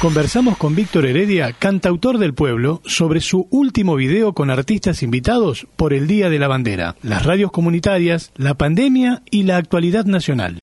Conversamos con Víctor Heredia, cantautor del pueblo, sobre su último video con artistas invitados por el Día de la Bandera, las radios comunitarias, la pandemia y la actualidad nacional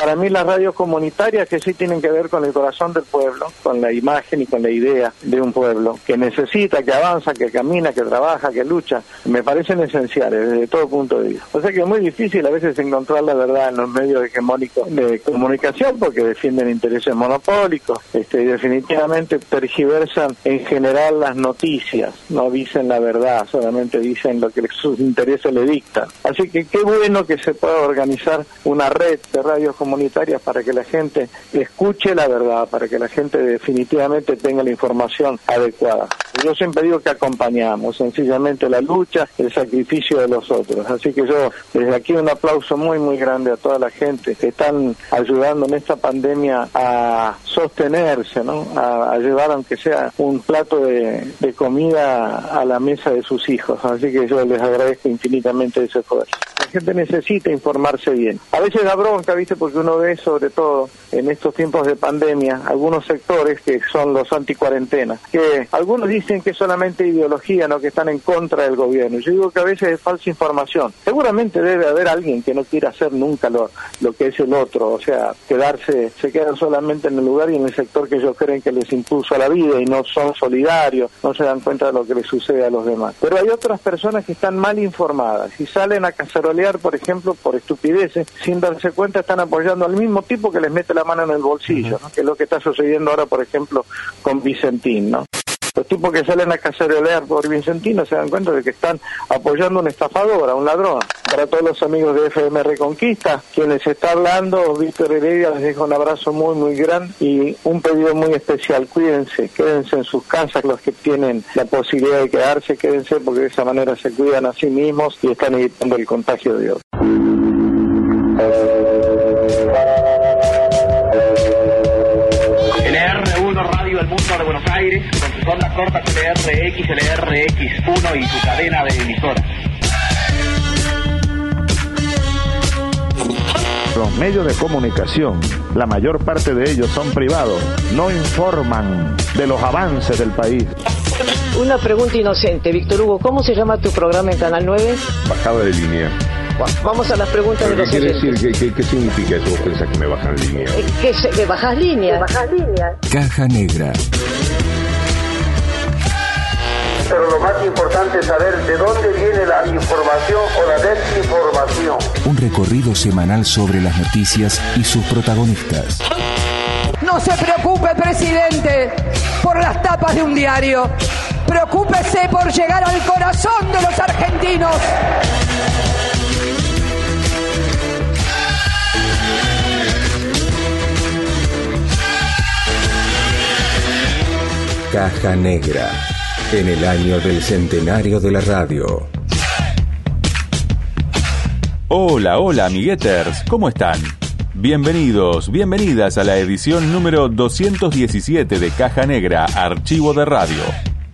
para mí las radios comunitarias que sí tienen que ver con el corazón del pueblo, con la imagen y con la idea de un pueblo que necesita, que avanza, que camina, que trabaja, que lucha, me parecen esenciales desde todo punto de vista. O sea que es muy difícil a veces encontrar la verdad en los medios hegemónicos de comunicación porque defienden intereses monopólicos este, y definitivamente tergiversan en general las noticias, no dicen la verdad, solamente dicen lo que sus intereses le dictan. Así que qué bueno que se pueda organizar una red de radios comunitarias comunitarias para que la gente escuche la verdad, para que la gente definitivamente tenga la información adecuada. Yo siempre digo que acompañamos sencillamente la lucha, el sacrificio de los otros. Así que yo desde aquí un aplauso muy muy grande a toda la gente que están ayudando en esta pandemia a sostenerse, ¿no? a, llevar aunque sea un plato de, comida a la mesa de sus hijos. Así que yo les agradezco infinitamente ese esfuerzo. La gente necesita informarse bien. A veces da bronca, ¿viste? Porque uno ve sobre todo en estos tiempos de pandemia algunos sectores que son los anticuarentenas, que algunos dicen que es solamente ideología, no que están en contra del gobierno. Yo digo que a veces es falsa información. Seguramente debe haber alguien que no quiera hacer nunca lo, lo que es el otro, o sea, quedarse, se quedan solamente en el lugar y en el sector que ellos creen que les impulsa la vida y no son solidarios, no se dan cuenta de lo que les sucede a los demás. Pero hay otras personas que están mal informadas y salen a cacerolear, por ejemplo, por estupideces, sin darse cuenta están apoyando al mismo tipo que les mete la mano en el bolsillo, que es lo que está sucediendo ahora, por ejemplo, con Vicentín, ¿no? Los tipos que salen a cacerolear por Vicentino se dan cuenta de que están apoyando a un estafador, a un ladrón. Para todos los amigos de FM Reconquista, quienes está hablando, Víctor Heredia, les dejo un abrazo muy, muy grande y un pedido muy especial. Cuídense, quédense en sus casas los que tienen la posibilidad de quedarse, quédense porque de esa manera se cuidan a sí mismos y están evitando el contagio de otros. De Buenos Aires con sus ondas cortas LRX, LRX1 y su cadena de emisoras. Los medios de comunicación, la mayor parte de ellos son privados, no informan de los avances del país. Una pregunta inocente, Víctor Hugo, ¿cómo se llama tu programa en Canal 9? Bajada de línea. Vamos a las preguntas de los ¿Qué quiere decir? ¿Qué, significa eso? ¿Vos pensás que me bajan línea? Eh, que, que bajas línea. bajas línea. Caja Negra. Pero lo más importante es saber de dónde viene la información o la desinformación. Un recorrido semanal sobre las noticias y sus protagonistas. No se preocupe, presidente, por las tapas de un diario. Preocúpese por llegar al corazón de los argentinos. Caja Negra, en el año del centenario de la radio. Hola, hola, amigueters, ¿cómo están? Bienvenidos, bienvenidas a la edición número 217 de Caja Negra, Archivo de Radio.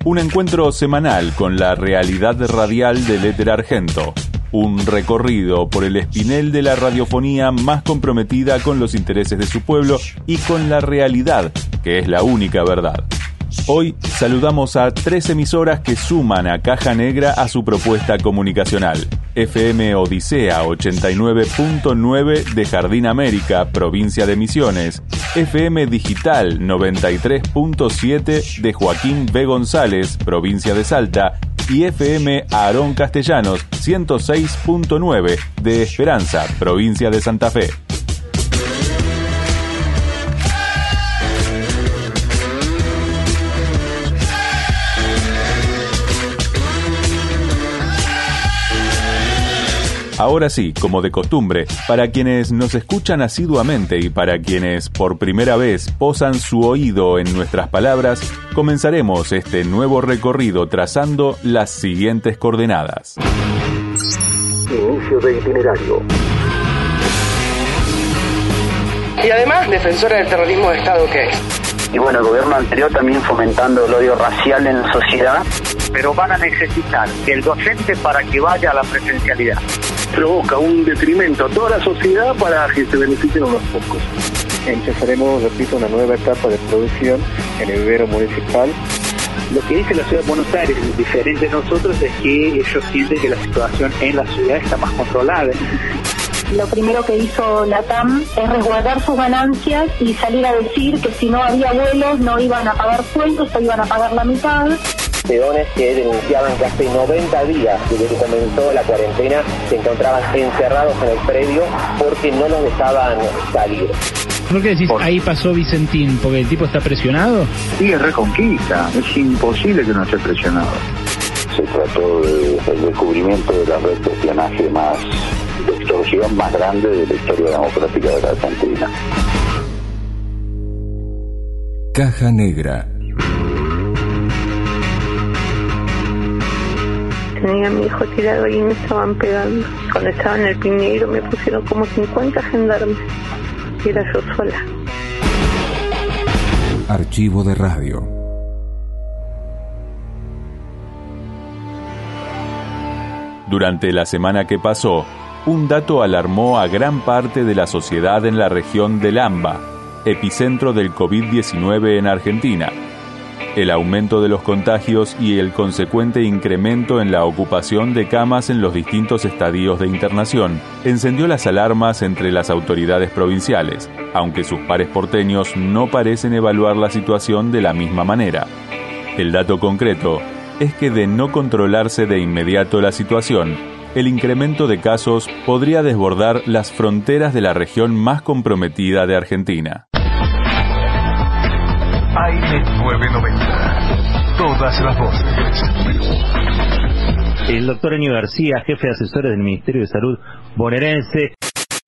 Un encuentro semanal con la realidad radial del éter argento. Un recorrido por el espinel de la radiofonía más comprometida con los intereses de su pueblo y con la realidad, que es la única verdad. Hoy saludamos a tres emisoras que suman a Caja Negra a su propuesta comunicacional. FM Odisea 89.9 de Jardín América, provincia de Misiones. FM Digital 93.7 de Joaquín B. González, provincia de Salta. Y FM Aarón Castellanos 106.9 de Esperanza, provincia de Santa Fe. Ahora sí, como de costumbre, para quienes nos escuchan asiduamente y para quienes por primera vez posan su oído en nuestras palabras, comenzaremos este nuevo recorrido trazando las siguientes coordenadas. Inicio de itinerario. Y además, defensora del terrorismo de Estado que es y bueno, el gobierno anterior también fomentando el odio racial en la sociedad. Pero van a necesitar el docente para que vaya a la presencialidad. Provoca un detrimento a toda la sociedad para que se beneficien unos pocos. Empezaremos, repito, una nueva etapa de producción en el vivero municipal. Lo que dice la ciudad de Buenos Aires, diferente de nosotros, es que ellos sienten que la situación en la ciudad está más controlada. Lo primero que hizo la TAM es resguardar sus ganancias y salir a decir que si no había vuelos no iban a pagar sueldos o iban a pagar la mitad. Peones que denunciaban que hace 90 días desde que comenzó la cuarentena se encontraban encerrados en el predio porque no los dejaban salir. ¿Por qué decís ahí pasó Vicentín? ¿Porque el tipo está presionado? Sí, es reconquista. Es imposible que no esté presionado. Se trató del descubrimiento de la red de espionaje más, de extorsión más grande de la historia democrática de la Argentina. Caja Negra. Tenía a mi hijo tirado y me estaban pegando. Cuando estaba en el Piñeiro me pusieron como 50 gendarmes y era yo sola. Archivo de radio. Durante la semana que pasó, un dato alarmó a gran parte de la sociedad en la región del AMBA, epicentro del COVID-19 en Argentina. El aumento de los contagios y el consecuente incremento en la ocupación de camas en los distintos estadios de internación encendió las alarmas entre las autoridades provinciales, aunque sus pares porteños no parecen evaluar la situación de la misma manera. El dato concreto es que de no controlarse de inmediato la situación, el incremento de casos podría desbordar las fronteras de la región más comprometida de Argentina. Aire 990. Todas las voces. El doctor Enio García, jefe de asesores del Ministerio de Salud bonaerense.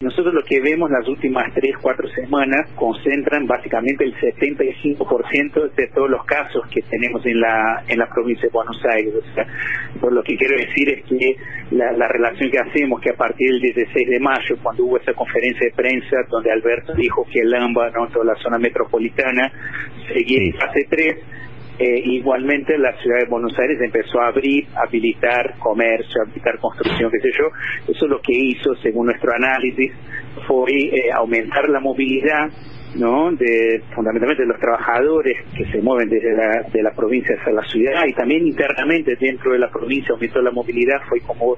Nosotros lo que vemos las últimas tres, cuatro semanas concentran básicamente el 75% de todos los casos que tenemos en la en la provincia de Buenos Aires. O sea, por lo que quiero decir es que la, la, relación que hacemos, que a partir del 16 de mayo, cuando hubo esa conferencia de prensa donde Alberto dijo que el AMBA, ¿no? toda la zona metropolitana, seguía en fase 3, eh, igualmente la ciudad de Buenos Aires empezó a abrir, habilitar comercio, habilitar construcción, qué sé yo. Eso lo que hizo, según nuestro análisis, fue eh, aumentar la movilidad ¿no? de fundamentalmente de los trabajadores que se mueven desde la, de la provincia hacia la ciudad y también internamente dentro de la provincia aumentó la movilidad fue como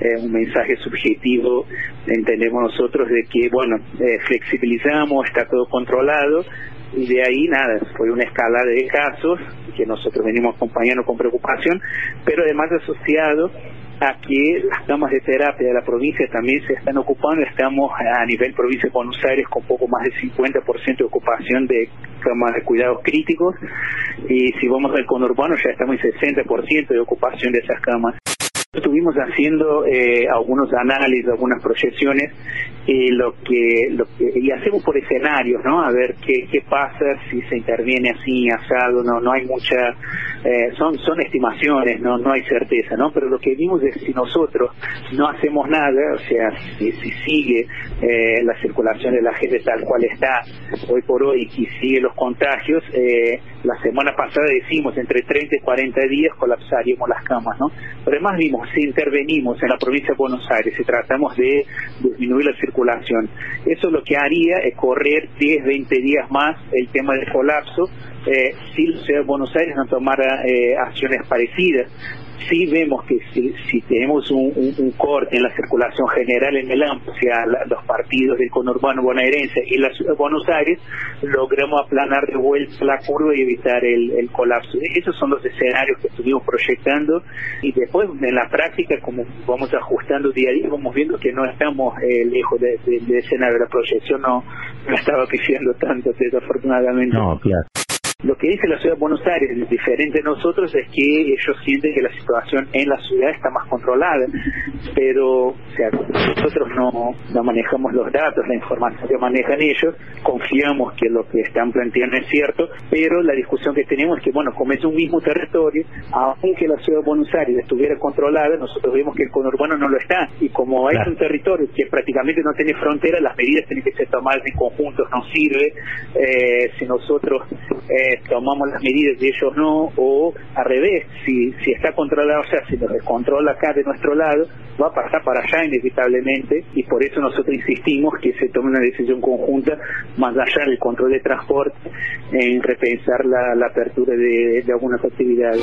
eh, un mensaje subjetivo entendemos nosotros de que bueno eh, flexibilizamos está todo controlado y de ahí nada, fue una escala de casos que nosotros venimos acompañando con preocupación, pero además asociado a que las camas de terapia de la provincia también se están ocupando, estamos a nivel provincia de Buenos Aires con poco más del 50% de ocupación de camas de cuidados críticos y si vamos al conurbano ya estamos en 60% de ocupación de esas camas. Estuvimos haciendo eh, algunos análisis, algunas proyecciones y lo que, lo que y hacemos por escenarios, ¿no? A ver qué, qué pasa si se interviene así asado, no no hay mucha eh, son son estimaciones, no no hay certeza, ¿no? Pero lo que vimos es si nosotros no hacemos nada, o sea, si, si sigue eh, la circulación de la gente tal cual está hoy por hoy y sigue los contagios, eh, la semana pasada decimos entre 30 y 40 días colapsaríamos las camas, ¿no? Pero además vimos si intervenimos en la provincia de Buenos Aires, si tratamos de disminuir la circulación, eso lo que haría es correr 10, 20 días más el tema del colapso, eh, si la ciudad de Buenos Aires no tomara eh, acciones parecidas sí vemos que si, tenemos un, corte en la circulación general en el AMP, o sea, la, los partidos del conurbano bonaerense y la ciudad de Buenos Aires, logramos aplanar de vuelta la curva y evitar el, el colapso. Esos son los escenarios que estuvimos proyectando y después en la práctica, como vamos ajustando día a día, vamos viendo que no estamos eh, lejos del de, de escenario. La proyección no, no estaba pifiando tanto, desafortunadamente. No, claro. Lo que dice la ciudad de Buenos Aires, diferente de nosotros, es que ellos sienten que la situación en la ciudad está más controlada, pero o sea, nosotros no, no manejamos los datos, la información que manejan ellos, confiamos que lo que están planteando es cierto, pero la discusión que tenemos es que, bueno, como es un mismo territorio, aunque la ciudad de Buenos Aires estuviera controlada, nosotros vemos que el conurbano no lo está, y como claro. es un territorio que prácticamente no tiene frontera, las medidas tienen que ser tomadas en conjunto, no sirve eh, si nosotros... Eh, eh, tomamos las medidas y ellos no, o al revés, si, si está controlado, o sea, si nos descontrola acá de nuestro lado, va a pasar para allá inevitablemente y por eso nosotros insistimos que se tome una decisión conjunta más allá del control de transporte en repensar la, la apertura de, de algunas actividades.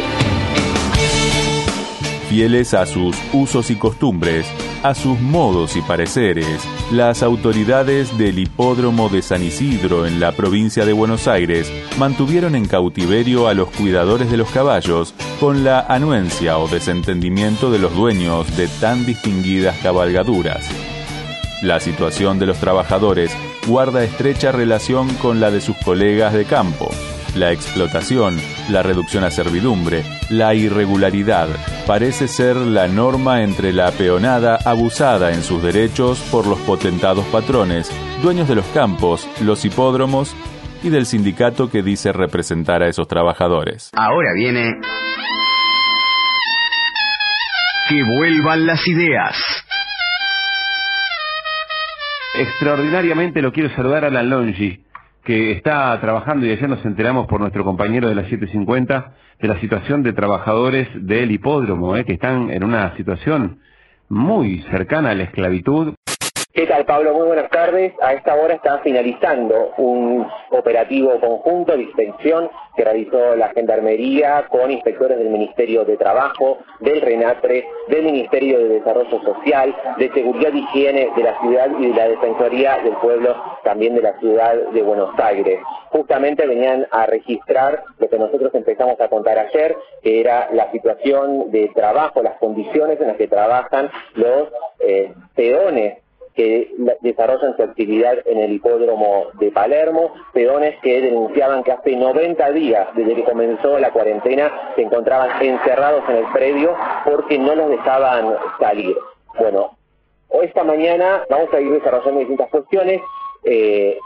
Fieles a sus usos y costumbres, a sus modos y pareceres, las autoridades del hipódromo de San Isidro en la provincia de Buenos Aires mantuvieron en cautiverio a los cuidadores de los caballos con la anuencia o desentendimiento de los dueños de tan distinguidas cabalgaduras. La situación de los trabajadores guarda estrecha relación con la de sus colegas de campo. La explotación, la reducción a servidumbre, la irregularidad parece ser la norma entre la peonada abusada en sus derechos por los potentados patrones, dueños de los campos, los hipódromos y del sindicato que dice representar a esos trabajadores. Ahora viene... Que vuelvan las ideas. Extraordinariamente lo quiero saludar a la Longi, que está trabajando y ayer nos enteramos por nuestro compañero de la 750 de la situación de trabajadores del hipódromo, eh, que están en una situación muy cercana a la esclavitud. ¿Qué tal, Pablo? Muy buenas tardes. A esta hora está finalizando un operativo conjunto de inspección que realizó la Gendarmería con inspectores del Ministerio de Trabajo, del RENATRE, del Ministerio de Desarrollo Social, de Seguridad y Higiene de la ciudad y de la Defensoría del Pueblo también de la ciudad de Buenos Aires. Justamente venían a registrar lo que nosotros empezamos a contar ayer, que era la situación de trabajo, las condiciones en las que trabajan los eh, peones que desarrollan su actividad en el hipódromo de Palermo, peones que denunciaban que hace 90 días, desde que comenzó la cuarentena, se encontraban encerrados en el predio porque no los dejaban salir. Bueno, esta mañana vamos a ir desarrollando distintas cuestiones. Eh,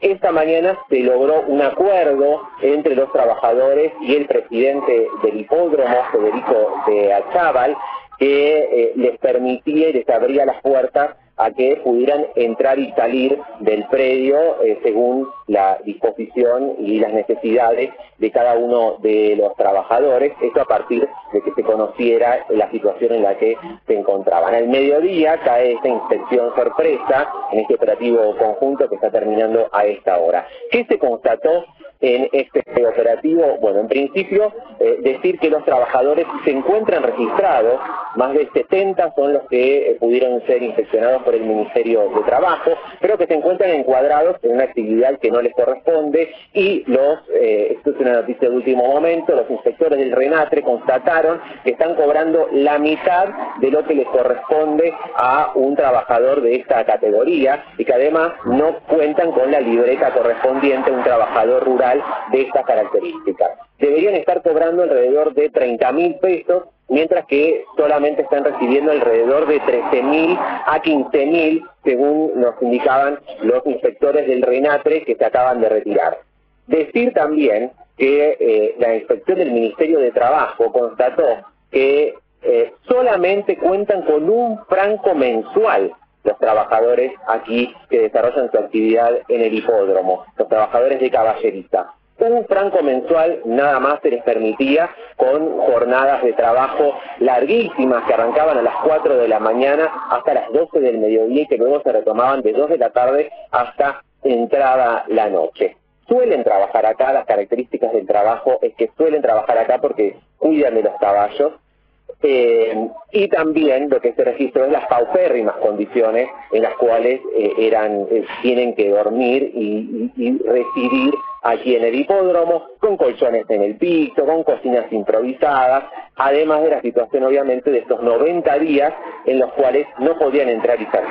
esta mañana se logró un acuerdo entre los trabajadores y el presidente del hipódromo, Federico de Achaval, que eh, les permitía y les abría las puertas a que pudieran entrar y salir del predio eh, según la disposición y las necesidades de cada uno de los trabajadores, esto a partir de que se conociera la situación en la que se encontraban. Al mediodía cae esta inspección sorpresa en este operativo conjunto que está terminando a esta hora. ¿Qué se constató? en este operativo? Bueno, en principio, eh, decir que los trabajadores se encuentran registrados, más de 70 son los que eh, pudieron ser inspeccionados por el Ministerio de Trabajo, pero que se encuentran encuadrados en una actividad que no les corresponde y los, eh, esto es una noticia de último momento, los inspectores del RENATRE constataron que están cobrando la mitad de lo que les corresponde a un trabajador de esta categoría y que además no cuentan con la libreta correspondiente a un trabajador rural de estas características. Deberían estar cobrando alrededor de 30 mil pesos, mientras que solamente están recibiendo alrededor de 13 mil a 15 mil, según nos indicaban los inspectores del RENATRE que se acaban de retirar. Decir también que eh, la inspección del Ministerio de Trabajo constató que eh, solamente cuentan con un franco mensual los trabajadores aquí que desarrollan su actividad en el hipódromo, los trabajadores de caballerita. Un franco mensual nada más se les permitía con jornadas de trabajo larguísimas que arrancaban a las 4 de la mañana hasta las 12 del mediodía y que luego se retomaban de 2 de la tarde hasta entrada la noche. Suelen trabajar acá, las características del trabajo es que suelen trabajar acá porque cuidan de los caballos, eh, y también lo que se registró es las paupérrimas condiciones en las cuales eh, eran eh, tienen que dormir y, y, residir aquí en el hipódromo, con colchones en el piso, con cocinas improvisadas, además de la situación obviamente de estos 90 días en los cuales no podían entrar y salir.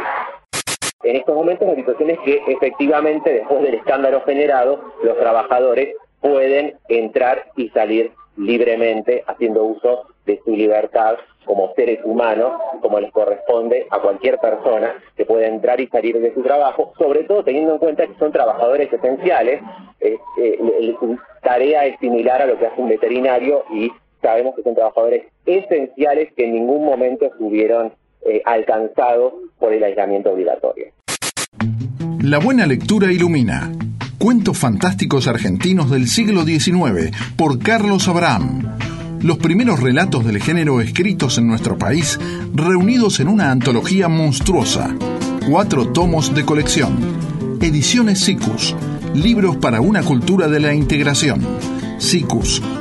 En estos momentos la situación es que efectivamente después del escándalo generado, los trabajadores pueden entrar y salir libremente haciendo uso de su libertad como seres humanos, como les corresponde a cualquier persona que pueda entrar y salir de su trabajo, sobre todo teniendo en cuenta que son trabajadores esenciales, eh, eh, su tarea es similar a lo que hace un veterinario y sabemos que son trabajadores esenciales que en ningún momento estuvieron eh, alcanzados por el aislamiento obligatorio. La buena lectura ilumina. Cuentos fantásticos argentinos del siglo XIX por Carlos Abraham. Los primeros relatos del género escritos en nuestro país, reunidos en una antología monstruosa. Cuatro tomos de colección. Ediciones SICUS. Libros para una cultura de la integración. sicus.org.ar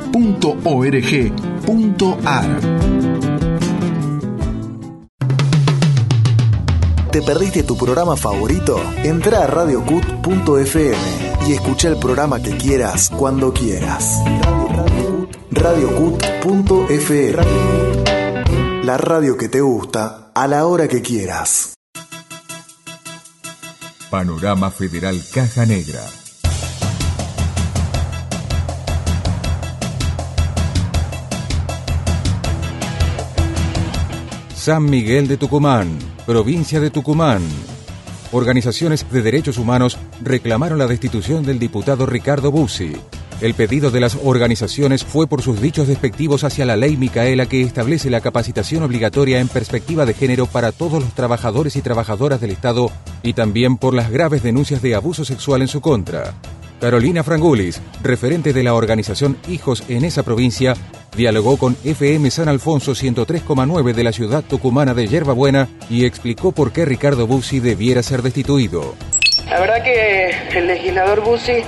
¿Te perdiste tu programa favorito? Entra a radiocut.fm y escucha el programa que quieras cuando quieras. radiocut.fm La radio que te gusta a la hora que quieras. Panorama Federal Caja Negra. San Miguel de Tucumán, provincia de Tucumán. Organizaciones de derechos humanos reclamaron la destitución del diputado Ricardo Bussi. El pedido de las organizaciones fue por sus dichos despectivos hacia la ley Micaela que establece la capacitación obligatoria en perspectiva de género para todos los trabajadores y trabajadoras del Estado y también por las graves denuncias de abuso sexual en su contra. Carolina Frangulis, referente de la organización Hijos en esa provincia, dialogó con FM San Alfonso 103,9 de la ciudad tucumana de Yerbabuena y explicó por qué Ricardo Bussi debiera ser destituido. La verdad que el legislador Bussi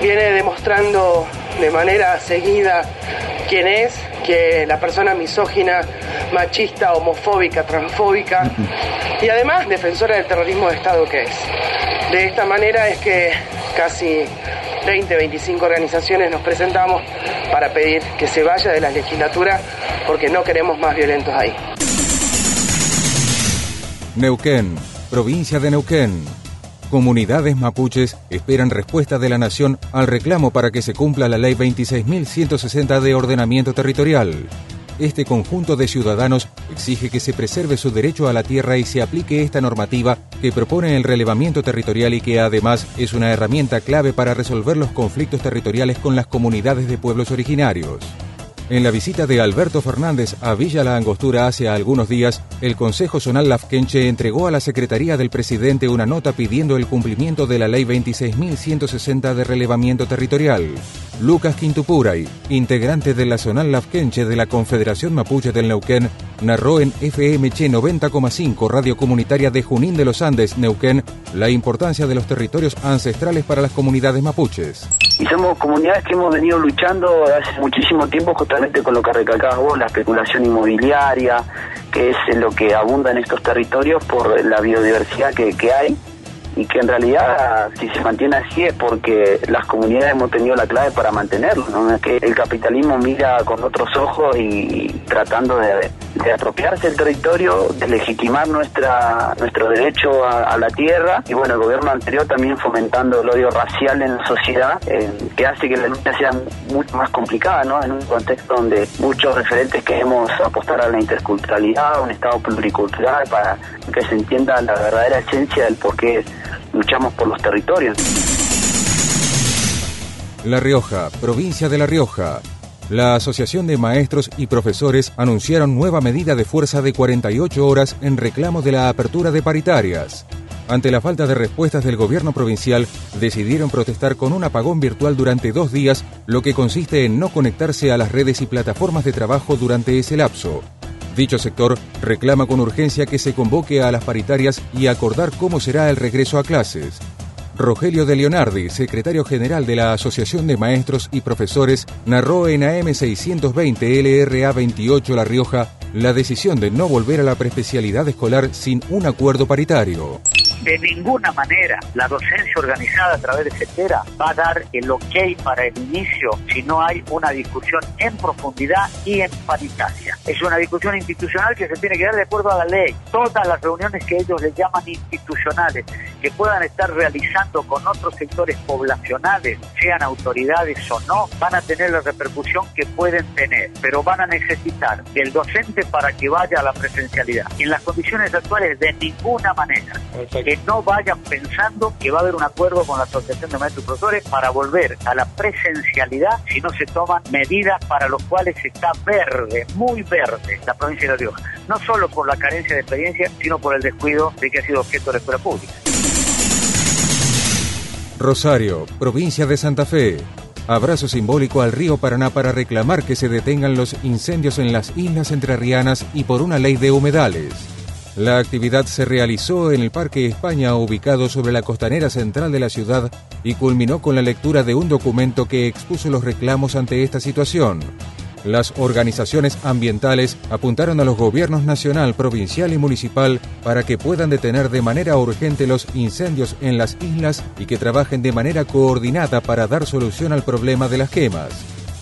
viene demostrando de manera seguida quién es, que la persona misógina, machista, homofóbica, transfóbica y además defensora del terrorismo de Estado que es. De esta manera es que casi 20, 25 organizaciones nos presentamos para pedir que se vaya de la legislatura porque no queremos más violentos ahí. Neuquén, provincia de Neuquén. Comunidades mapuches esperan respuesta de la nación al reclamo para que se cumpla la ley 26.160 de ordenamiento territorial. Este conjunto de ciudadanos exige que se preserve su derecho a la tierra y se aplique esta normativa que propone el relevamiento territorial y que además es una herramienta clave para resolver los conflictos territoriales con las comunidades de pueblos originarios. En la visita de Alberto Fernández a Villa La Angostura hace algunos días, el Consejo Zonal Lafkenche entregó a la Secretaría del Presidente una nota pidiendo el cumplimiento de la Ley 26.160 de relevamiento territorial. Lucas Quintupuray, integrante de la Zonal Lafkenche de la Confederación Mapuche del Neuquén, narró en FMC 90,5 Radio Comunitaria de Junín de los Andes, Neuquén, la importancia de los territorios ancestrales para las comunidades mapuches. Y somos comunidades que hemos venido luchando hace muchísimo tiempo con lo que recalcabas vos, la especulación inmobiliaria, que es lo que abunda en estos territorios por la biodiversidad que, que hay y que en realidad si se mantiene así es porque las comunidades hemos tenido la clave para mantenerlo, ¿no? Es que el capitalismo mira con otros ojos y, tratando de, apropiarse del territorio, de legitimar nuestra nuestro derecho a, la tierra y bueno, el gobierno anterior también fomentando el odio racial en la sociedad, eh, que hace que la lucha sea mucho más complicada, ¿no? En un contexto donde muchos referentes queremos apostar a la interculturalidad, a un Estado pluricultural para que se entienda la verdadera esencia del por qué luchamos por los territorios. La Rioja, provincia de La Rioja. La Asociación de Maestros y Profesores anunciaron nueva medida de fuerza de 48 horas en reclamo de la apertura de paritarias. Ante la falta de respuestas del gobierno provincial, decidieron protestar con un apagón virtual durante dos días, lo que consiste en no conectarse a las redes y plataformas de trabajo durante ese lapso. Dicho sector reclama con urgencia que se convoque a las paritarias y acordar cómo será el regreso a clases. Rogelio de Leonardi, secretario general de la Asociación de Maestros y Profesores, narró en AM 620 LRA 28 La Rioja la decisión de no volver a la preespecialidad escolar sin un acuerdo paritario. De ninguna manera la docencia organizada a través de CETERA va a dar el ok para el inicio si no hay una discusión en profundidad y en paritaria. Es una discusión institucional que se tiene que dar de acuerdo a la ley. Todas las reuniones que ellos les llaman institucionales, que puedan estar realizando con otros sectores poblacionales, sean autoridades o no, van a tener la repercusión que pueden tener, pero van a necesitar del docente para que vaya a la presencialidad. En las condiciones actuales, de ninguna manera que no vayan pensando que va a haber un acuerdo con la Asociación de Maestros y Profesores para volver a la presencialidad si no se toman medidas para los cuales está verde, muy verde, la provincia de La Rioja. No solo por la carencia de experiencia, sino por el descuido de que ha sido objeto de la escuela pública. Rosario, provincia de Santa Fe. Abrazo simbólico al río Paraná para reclamar que se detengan los incendios en las islas entrerrianas y por una ley de humedales. La actividad se realizó en el Parque España ubicado sobre la costanera central de la ciudad y culminó con la lectura de un documento que expuso los reclamos ante esta situación. Las organizaciones ambientales apuntaron a los gobiernos nacional, provincial y municipal para que puedan detener de manera urgente los incendios en las islas y que trabajen de manera coordinada para dar solución al problema de las quemas.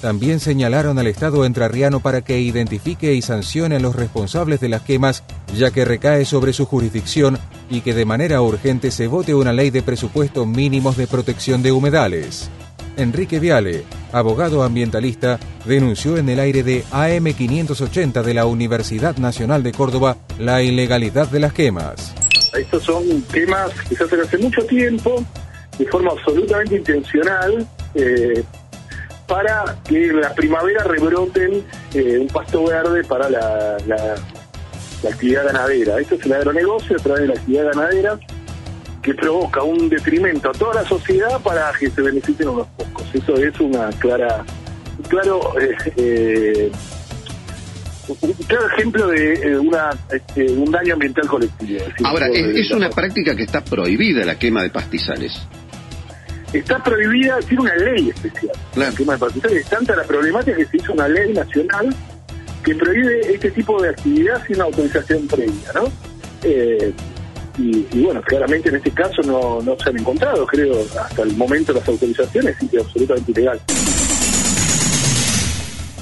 También señalaron al Estado entrerriano para que identifique y sancione a los responsables de las quemas, ya que recae sobre su jurisdicción y que de manera urgente se vote una ley de presupuesto mínimos de protección de humedales. Enrique Viale, abogado ambientalista, denunció en el aire de AM580 de la Universidad Nacional de Córdoba la ilegalidad de las quemas. Estos son quemas que se hacen hace mucho tiempo, de forma absolutamente intencional, eh, para que en la primavera rebroten eh, un pasto verde para la, la actividad ganadera. Esto es el agronegocio a través de la actividad ganadera que provoca un detrimento a toda la sociedad para que se beneficien unos pocos. Eso es una clara, claro, eh, eh, un claro ejemplo de eh, una, este, un daño ambiental colectivo. Decir, Ahora, es, de es la- una práctica que está prohibida la quema de pastizales. Está prohibida, tiene una ley especial. El tema de pastizales es tanta la problemática que se hizo una ley nacional que prohíbe este tipo de actividad sin autorización previa, ¿no? Eh, y, bueno, claramente en este caso no, se han encontrado, creo, hasta el momento las autorizaciones, y que absolutamente ilegal.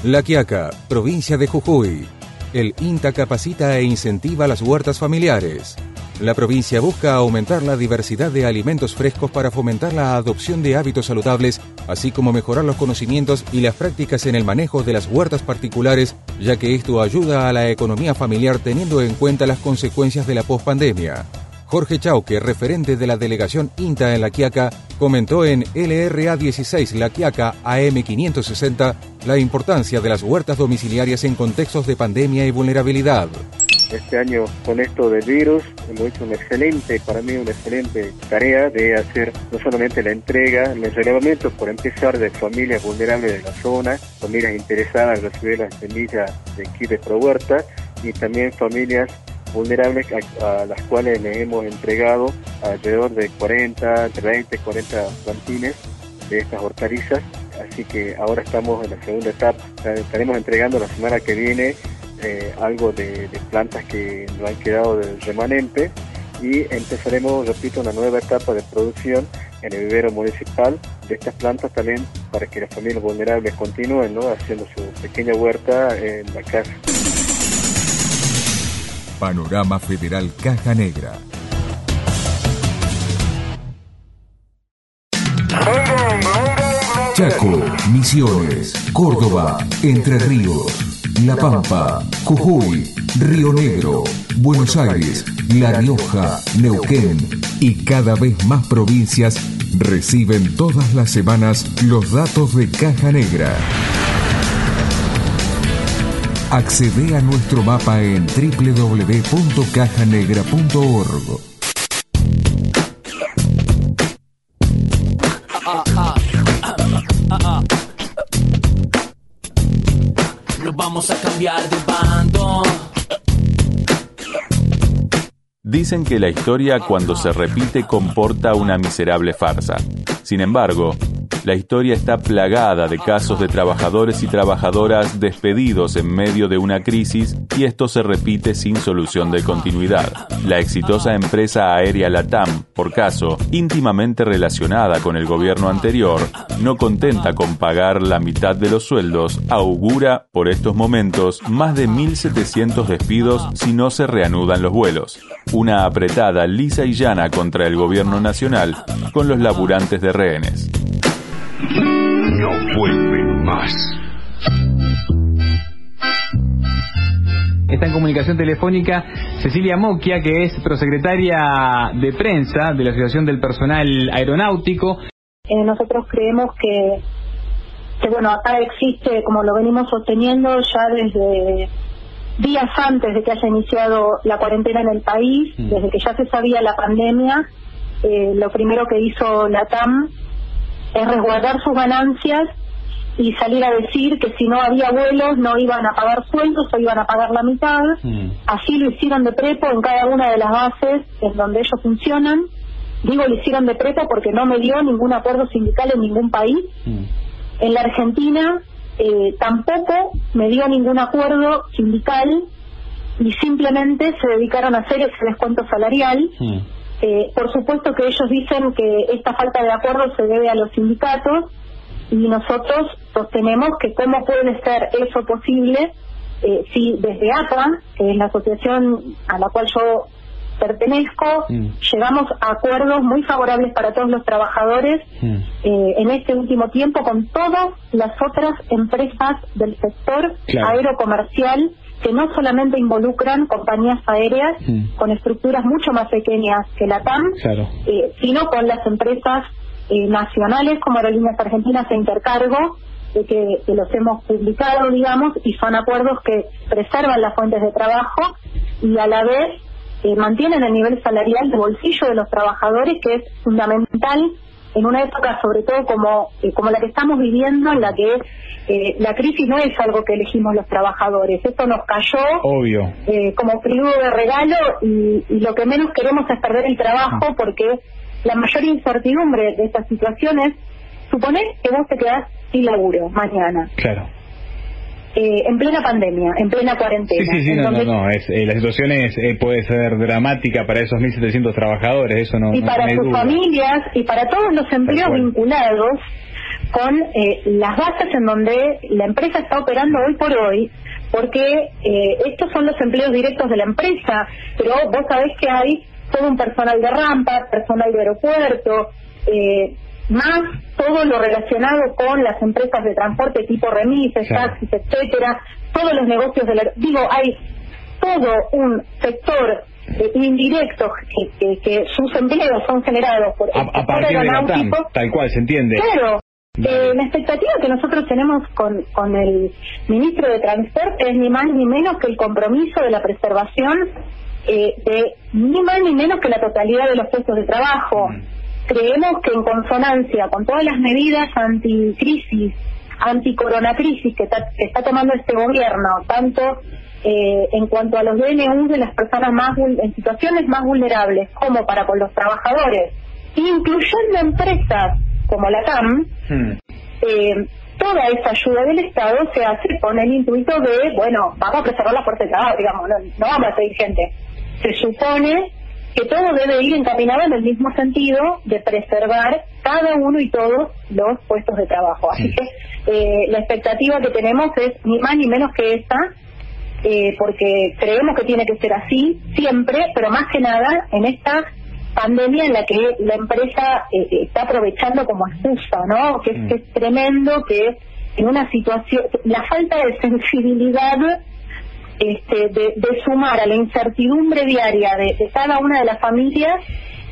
La Quiaca, provincia de Jujuy. El INTA capacita e incentiva las huertas familiares. La provincia busca aumentar la diversidad de alimentos frescos para fomentar la adopción de hábitos saludables, así como mejorar los conocimientos y las prácticas en el manejo de las huertas particulares, ya que esto ayuda a la economía familiar teniendo en cuenta las consecuencias de la pospandemia. Jorge Chauque, referente de la delegación INTA en La Quiaca, comentó en LRA 16 La Quiaca AM 560 la importancia de las huertas domiciliarias en contextos de pandemia y vulnerabilidad. Este año con esto del virus hemos hecho una excelente, para mí una excelente tarea de hacer no solamente la entrega, el relevamiento por empezar de familias vulnerables de la zona, familias interesadas en recibir las semillas de kit de Pro Huerta y también familias vulnerables a, las cuales le hemos entregado alrededor de 40, entre 20 y 40 plantines de estas hortalizas. Así que ahora estamos en la segunda etapa. Estaremos entregando la semana que viene eh, algo de, plantas que nos han quedado del remanente y empezaremos, repito, una nueva etapa de producción en el vivero municipal de estas plantas también para que las familias vulnerables continúen ¿no? haciendo su pequeña huerta en la casa. Panorama Federal Caja Negra. Chaco, Misiones, Córdoba, Entre Ríos, La Pampa, Jujuy, Río Negro, Buenos Aires, La Rioja, Neuquén y cada vez más provincias reciben todas las semanas los datos de Caja Negra. Accede a nuestro mapa en www.cajanegra.org. Nos vamos a cambiar de bando. Dicen que la historia cuando se repite comporta una miserable farsa. Sin embargo, la historia está plagada de casos de trabajadores y trabajadoras despedidos en medio de una crisis y esto se repite sin solución de continuidad. La exitosa empresa aérea LATAM, por caso, íntimamente relacionada con el gobierno anterior, no contenta con pagar la mitad de los sueldos, augura por estos momentos más de 1.700 despidos si no se reanudan los vuelos. Una apretada lisa y llana contra el gobierno nacional con los laburantes de rehenes. No vuelven más. Está en comunicación telefónica Cecilia Moquia, que es prosecretaria de prensa de la Asociación del Personal Aeronáutico. Eh, nosotros creemos que, que, bueno, acá existe, como lo venimos sosteniendo ya desde días antes de que haya iniciado la cuarentena en el país, desde que ya se sabía la pandemia, eh, lo primero que hizo la TAM es resguardar sus ganancias y salir a decir que si no había vuelos no iban a pagar sueldos o iban a pagar la mitad. Así lo hicieron de prepo en cada una de las bases en donde ellos funcionan. Digo lo hicieron de prepo porque no me dio ningún acuerdo sindical en ningún país. En la Argentina eh, tampoco me dio ningún acuerdo sindical y simplemente se dedicaron a hacer ese descuento salarial. Eh, por supuesto que ellos dicen que esta falta de acuerdo se debe a los sindicatos y nosotros sostenemos que cómo puede ser eso posible eh, si desde APA, que es la asociación a la cual yo pertenezco, llegamos a acuerdos muy favorables para todos los trabajadores eh, en este último tiempo con todas las otras empresas del sector Claro. aerocomercial que no solamente involucran compañías aéreas con estructuras mucho más pequeñas que la TAM, Claro. eh, sino con las empresas eh, nacionales como Aerolíneas Argentinas e Intercargo, de que, que los hemos publicado, digamos, y son acuerdos que preservan las fuentes de trabajo y a la vez eh, mantienen el nivel salarial de bolsillo de los trabajadores, que es fundamental en una época, sobre todo como, eh, como la que estamos viviendo, en la que eh, la crisis no es algo que elegimos los trabajadores. Esto nos cayó Obvio. eh, como frío de regalo y, y lo que menos queremos es perder el trabajo porque la mayor incertidumbre de estas situaciones supone que vos te quedás sin laburo mañana, Claro. Eh, en plena pandemia, en plena cuarentena. Sí, sí, sí, no, no, no. Es, eh, la situación es, eh, puede ser dramática para esos 1.700 trabajadores, eso no, y para no sus duda. familias y para todos los empleos vinculados con eh, las bases en donde la empresa está operando hoy por hoy, porque eh, estos son los empleos directos de la empresa, pero vos sabés que hay todo un personal de rampa, personal de aeropuerto, eh, más todo lo relacionado con las empresas de transporte tipo remises, Claro. taxis, etcétera, todos los negocios de la... Digo, hay todo un sector eh, indirecto que, que, que sus empleos son generados por el A, a sector partir de la TAM, aeronáutico. tal cual, se entiende. Claro. Eh, la expectativa que nosotros tenemos con, con el ministro de Transporte es ni más ni menos que el compromiso de la preservación eh, de ni más ni menos que la totalidad de los puestos de trabajo. Creemos que en consonancia con todas las medidas anticrisis, anticoronacrisis que, ta- que está tomando este gobierno, tanto eh, en cuanto a los DNU de las personas más en situaciones más vulnerables como para con los trabajadores, incluyendo empresas como la TAM, eh, toda esa ayuda del Estado se hace con el intuito de, bueno, vamos a preservar la fuerza de trabajo, digamos, no, no vamos a seguir gente. Se supone que todo debe ir encaminado en el mismo sentido de preservar cada uno y todos los puestos de trabajo. Así que eh, la expectativa que tenemos es ni más ni menos que esta, eh, porque creemos que tiene que ser así siempre, pero más que nada en esta pandemia en la que la empresa eh, eh, está aprovechando como excusa, ¿no? Que es, que es tremendo que en una situación, la falta de sensibilidad este, de, de sumar a la incertidumbre diaria de, cada una de las familias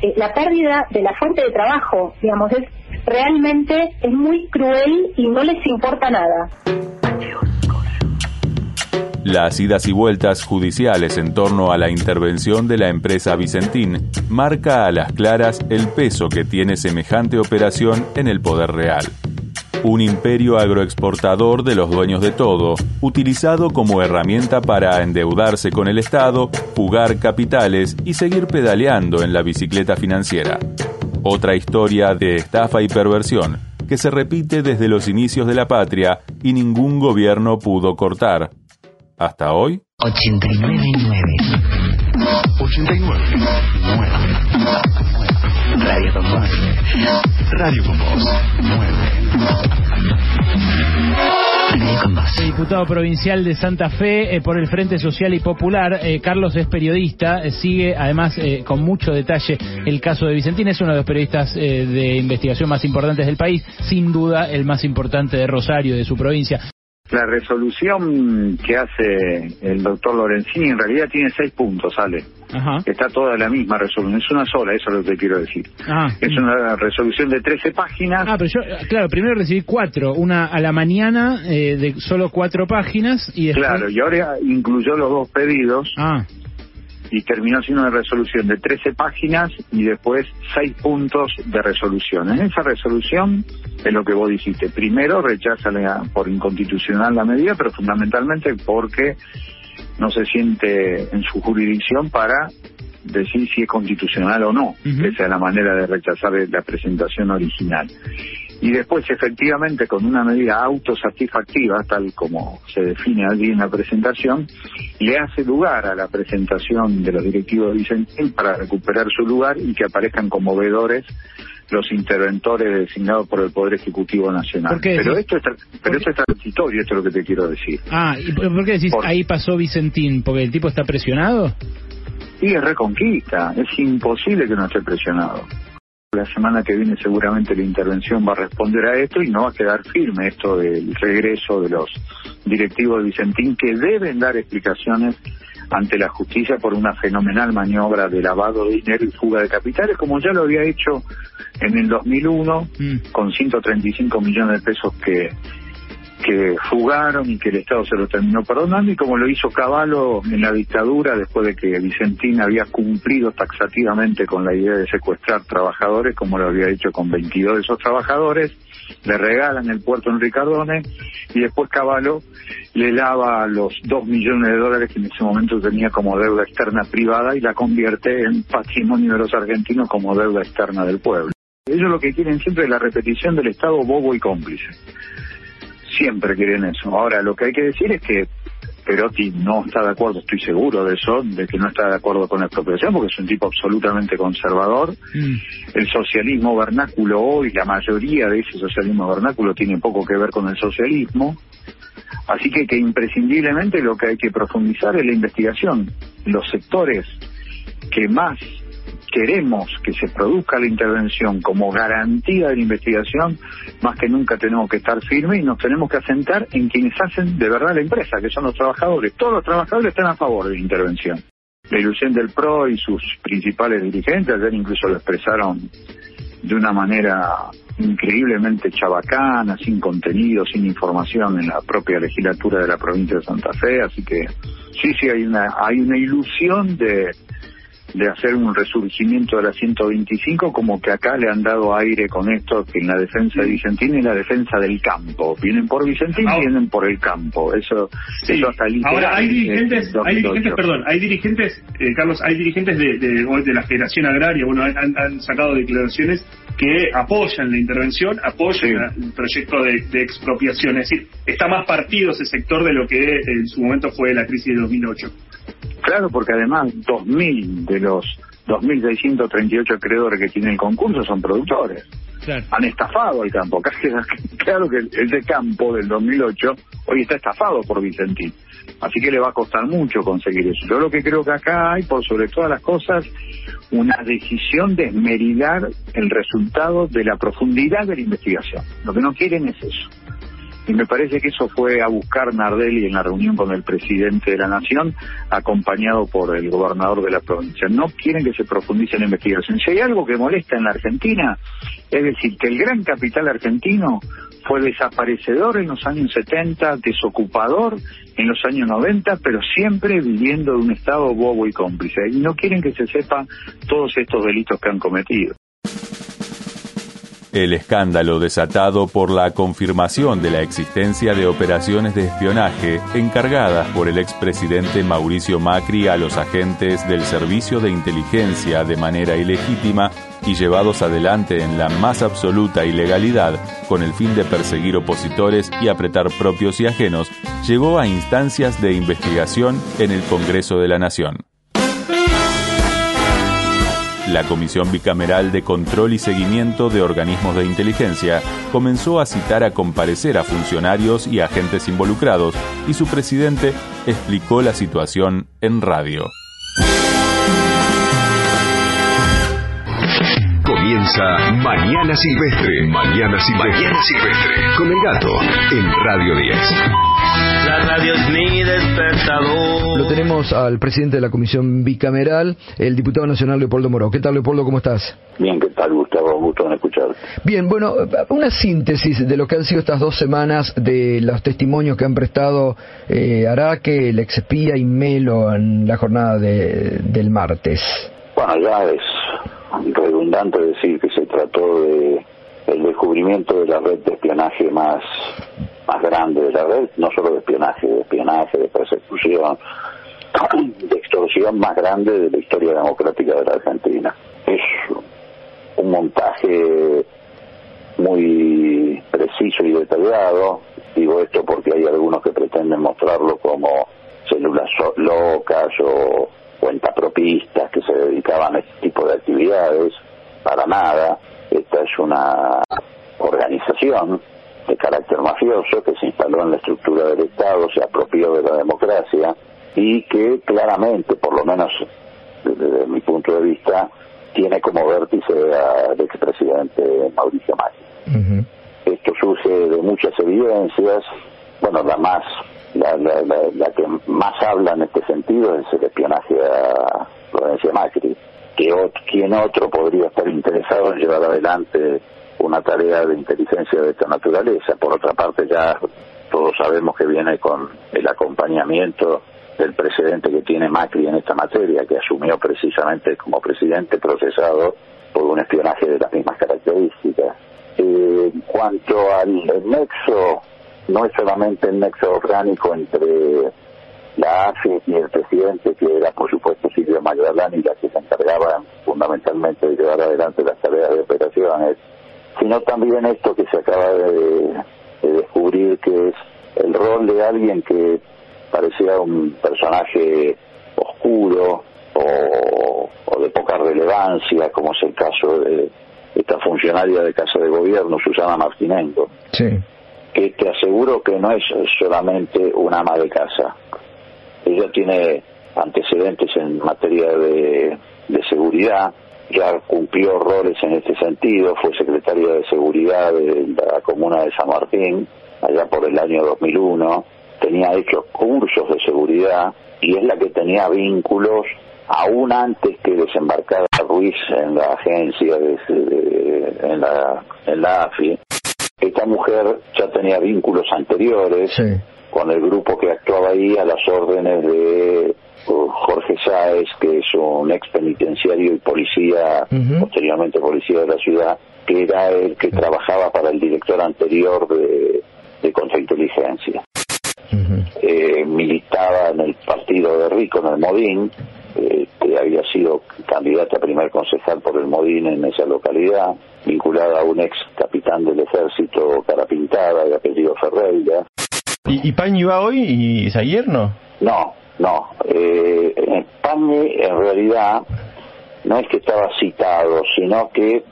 eh, la pérdida de la fuente de trabajo, digamos, es realmente es muy cruel y no les importa nada. Las idas y vueltas judiciales en torno a la intervención de la empresa Vicentín marca a las claras el peso que tiene semejante operación en el poder real. Un imperio agroexportador de los dueños de todo, utilizado como herramienta para endeudarse con el Estado, fugar capitales y seguir pedaleando en la bicicleta financiera. Otra historia de estafa y perversión que se repite desde los inicios de la patria y ningún gobierno pudo cortar. Hasta hoy, 89.9 89 Radio con Vos. Radio con Voz 9 Radio con Vos. Diputado provincial de Santa Fe eh, por el Frente Social y Popular, eh, Carlos es periodista, eh, sigue además con mucho detalle el caso de Vicentín, es uno de los periodistas de investigación más importantes del país, sin duda el más importante de Rosario, de su provincia. La resolución que hace el doctor Lorenzini en realidad tiene seis puntos, Ale. Ajá. Está toda la misma resolución, es una sola, eso es lo que quiero decir. Ah, Es una resolución de 13 páginas. Ah, pero yo, claro, primero recibí cuatro, una a la mañana eh, de solo cuatro páginas y después... Claro, y ahora incluyó los dos pedidos Ah, y terminó siendo una resolución de 13 páginas y después 6 puntos de resolución. En esa resolución es lo que vos dijiste. Primero rechaza la- por inconstitucional la medida, pero fundamentalmente porque no se siente en su jurisdicción para decir si es constitucional o no. Esa es la manera de rechazar la presentación original. Y después, efectivamente, con una medida autosatisfactiva, tal como se define allí en la presentación, le hace lugar a la presentación de los directivos de Vicentín para recuperar su lugar y que aparezcan como veedores los interventores designados por el Poder Ejecutivo Nacional. ¿Por qué Pero, esto es, pero esto es transitorio, esto es lo que te quiero decir. Ah, ¿y por qué decís ahí pasó Vicentín? ¿Porque el tipo está presionado? Y es reconquista, es imposible que no esté presionado. La semana que viene seguramente la intervención va a responder a esto y no va a quedar firme esto del regreso de los directivos de Vicentín que deben dar explicaciones ante la justicia por una fenomenal maniobra de lavado de dinero y fuga de capitales, como ya lo había hecho en el 2001 con 135 millones de pesos que que fugaron y que el Estado se lo terminó perdonando y como lo hizo Cavallo en la dictadura después de que Vicentín había cumplido taxativamente con la idea de secuestrar trabajadores como lo había hecho con 22 de esos trabajadores le regalan el puerto en Ricardone y después Cavallo le lava los 2 millones de dólares que en ese momento tenía como deuda externa privada y la convierte en patrimonio de los argentinos como deuda externa del pueblo. Ellos lo que quieren siempre es la repetición del Estado bobo y cómplice siempre quieren eso. Ahora, lo que hay que decir es que Perotti no está de acuerdo, estoy seguro de eso, de que no está de acuerdo con la expropiación, porque es un tipo absolutamente conservador. El socialismo vernáculo hoy, la mayoría de ese socialismo vernáculo tiene poco que ver con el socialismo. Así que, que imprescindiblemente lo que hay que profundizar es la investigación. Los sectores que más queremos que se produzca la intervención como garantía de la investigación, más que nunca tenemos que estar firmes y nos tenemos que asentar en quienes hacen de verdad la empresa, que son los trabajadores. Todos los trabajadores están a favor de la intervención. La ilusión del PRO y sus principales dirigentes ayer incluso lo expresaron de una manera increíblemente chabacana, sin contenido, sin información en la propia legislatura de la provincia de Santa Fe, así que sí, sí hay una, hay una ilusión de, de hacer un resurgimiento de la 125, como que acá le han dado aire con esto, que en la defensa de Vicentín es la defensa del campo. Vienen por Vicentín, vienen por el campo. Eso, eso hasta Ahora, hay en dirigentes, hay 2008. dirigentes, perdón, hay dirigentes, eh, Carlos, hay dirigentes de, de, la Federación Agraria, bueno, han, han sacado declaraciones que apoyan la intervención, apoyan el proyecto de, de expropiación, es decir, está más partido ese sector de lo que en su momento fue la crisis de 2008. Claro, porque además 2.000 de los 2.638 acreedores que tiene el concurso son productores. Han estafado al campo. Casi- Claro que el el de campo del 2008 hoy está estafado por Vicentín. Así que le va a costar mucho conseguir eso. Yo lo que creo que acá hay, por sobre todas las cosas, una decisión de esmeridar el resultado de la profundidad de la investigación. Lo que no quieren es eso. Y me parece que eso fue a buscar Nardelli en la reunión con el presidente de la Nación, acompañado por el gobernador de la provincia. No quieren que se profundice en la investigación. Si hay algo que molesta en la Argentina, es decir, que el gran capital argentino fue desaparecedor en los años 70, desocupador en los años 90, pero siempre viviendo de un Estado bobo y cómplice. Y no quieren que se sepa todos estos delitos que han cometido. El escándalo desatado por la confirmación de la existencia de operaciones de espionaje encargadas por el expresidente Mauricio Macri a los agentes del Servicio de Inteligencia de manera ilegítima y llevados adelante en la más absoluta ilegalidad con el fin de perseguir opositores y apretar propios y ajenos, llegó a instancias de investigación en el Congreso de la Nación. La Comisión Bicameral de Control y Seguimiento de Organismos de Inteligencia comenzó a citar a comparecer a funcionarios y agentes involucrados y su presidente explicó la situación en radio. Comienza Mañana Silvestre. Mañana Silvestre. Mañana Silvestre. Con el gato en Radio 10. La radio es mi despertador. Lo tenemos al presidente de la Comisión Bicameral, el diputado nacional Leopoldo Moró. ¿Qué tal, Leopoldo? ¿Cómo estás? Bien, ¿qué tal, Gustavo? Gusto en escuchar. Bien. Bien, bueno, una síntesis de lo que han sido estas dos semanas de los testimonios que han prestado eh, Araque, el expía y Melo en la jornada de, del martes. Bueno, ya es redundante decir que se trató de el descubrimiento de la red de espionaje más más grande de la red, no solo de espionaje, de espionaje, de persecución, de extorsión más grande de la historia democrática de la Argentina. Es un montaje muy preciso y detallado. Digo esto porque hay algunos que pretenden mostrarlo como células locas o cuentapropistas que se dedicaban a este tipo de actividades. Para nada. Esta es una organización de carácter mafioso que se instaló en la estructura del Estado, se apropió de la democracia y que claramente, por lo menos desde mi punto de vista, tiene como vértice al expresidente Mauricio Macri. Esto surge de muchas evidencias, bueno, la más, la, la, la, que más habla en este sentido es el espionaje a Florencia Macri, que quien otro podría estar interesado en llevar adelante una tarea de inteligencia de esta naturaleza. Por otra parte, ya todos sabemos que viene con el acompañamiento del precedente que tiene Macri en esta materia, que asumió precisamente como presidente procesado por un espionaje de las mismas características. Eh, en cuanto al nexo, no es solamente el nexo orgánico entre la AFI y el presidente, que era por supuesto Silvio Magdalani, la que se encargaba fundamentalmente de llevar adelante las tareas de operaciones, sino también esto que se acaba de descubrir, que es el rol de alguien que parecía un personaje oscuro o, de poca relevancia, como es el caso de esta funcionaria de Casa de Gobierno, Susana Martinengo, que te aseguro que no es solamente una ama de casa. Ella tiene antecedentes en materia de, de seguridad, ya cumplió roles en este sentido, fue secretaria de Seguridad de la Comuna de San Martín, allá por el año 2001, tenía hecho cursos de seguridad y es la que tenía vínculos aún antes que desembarcara Ruiz en la agencia, de, en, la, en la AFI. Esta mujer ya tenía vínculos anteriores con el grupo que actuaba ahí a las órdenes de Jorge Sáez, que es un ex penitenciario y policía, posteriormente policía de la ciudad, que era el que trabajaba para el director anterior de, de contrainteligencia eh, militaba en el partido de Rico, en el Modín, eh, que había sido candidata a primer concejal por el Modín en esa localidad, vinculada a un ex capitán del ejército cara pintada de apellido Ferreira. ¿Y, y Pañi va hoy y es ayer no? No, no. Eh, Pañi en realidad no es que estaba citado, sino que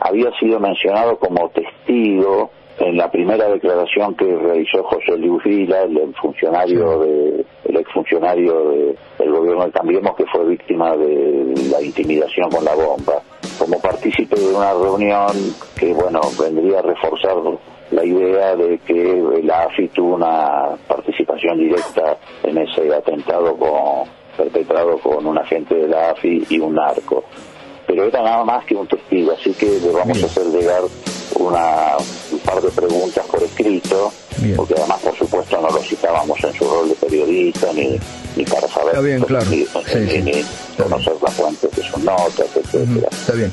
había sido mencionado como testigo en la primera declaración que realizó José Luis Vila, el, funcionario de, el exfuncionario de, del gobierno de Cambiemos que fue víctima de la intimidación con la bomba, como partícipe de una reunión que bueno vendría a reforzar la idea de que la AFI tuvo una participación directa en ese atentado con, perpetrado con un agente de la AFI y un narco. Pero era nada más que un testigo, así que le vamos a hacer llegar una, un par de preguntas por escrito, porque además, por supuesto, no lo citábamos en su rol de periodista, ni, ni para saber, Está bien, claro. ni, ni conocer las fuentes de sus notas, etcétera. Está bien.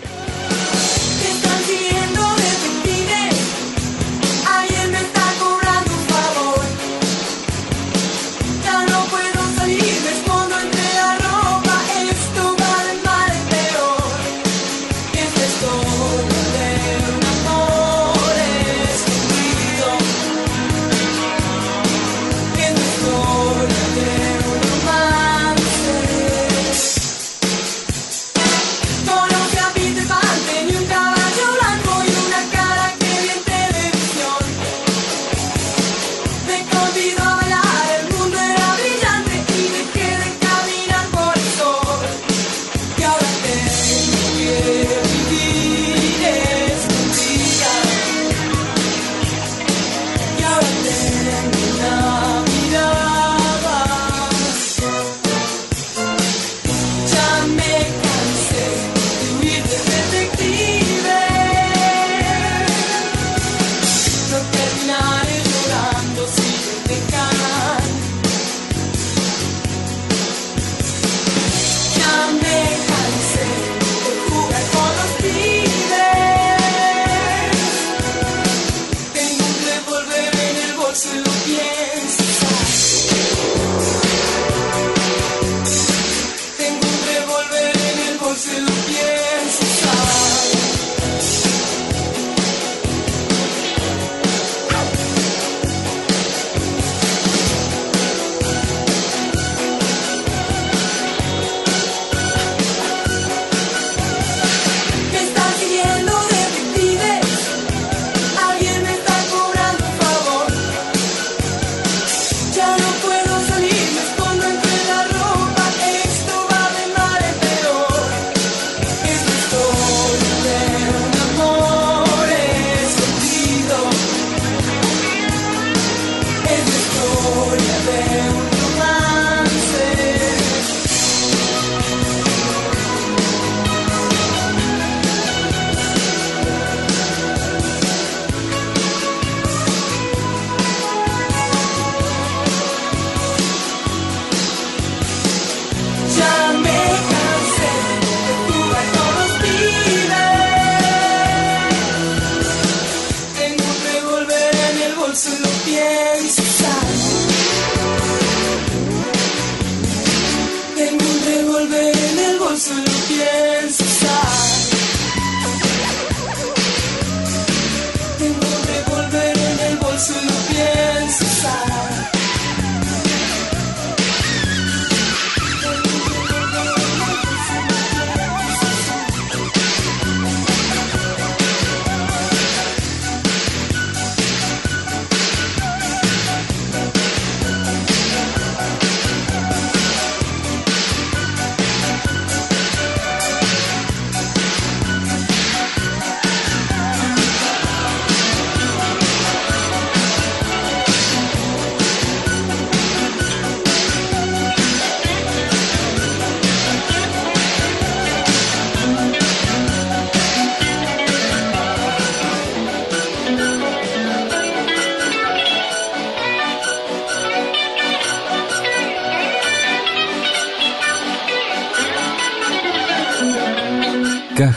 to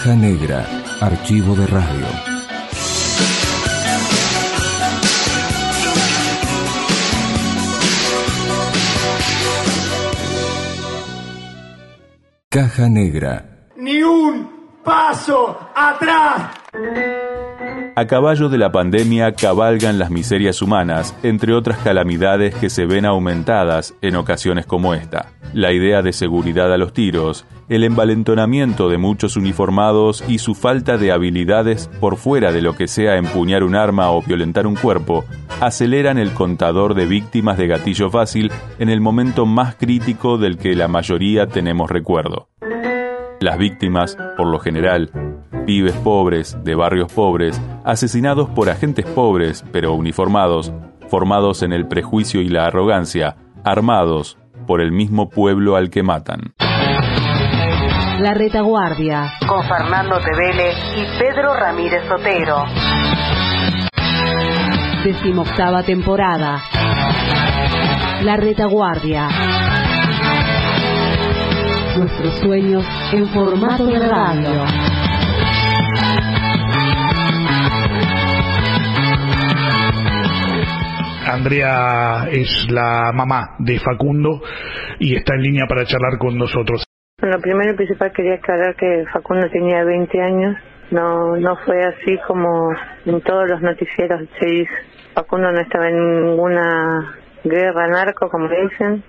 Caja Negra, archivo de radio. Caja Negra. Ni un paso atrás. A caballo de la pandemia cabalgan las miserias humanas, entre otras calamidades que se ven aumentadas en ocasiones como esta. La idea de seguridad a los tiros, el envalentonamiento de muchos uniformados y su falta de habilidades por fuera de lo que sea empuñar un arma o violentar un cuerpo, aceleran el contador de víctimas de gatillo fácil en el momento más crítico del que la mayoría tenemos recuerdo. Las víctimas, por lo general, pibes pobres, de barrios pobres, asesinados por agentes pobres, pero uniformados, formados en el prejuicio y la arrogancia, armados por el mismo pueblo al que matan. La retaguardia. Con Fernando Tevele y Pedro Ramírez Sotero. Decimoctava temporada. La retaguardia. Nuestros sueños en formato de radio. Andrea es la mamá de Facundo y está en línea para charlar con nosotros. Bueno, primero y principal quería aclarar que Facundo tenía 20 años. No, no fue así como en todos los noticieros se dice. Facundo no estaba en ninguna guerra narco, como dicen.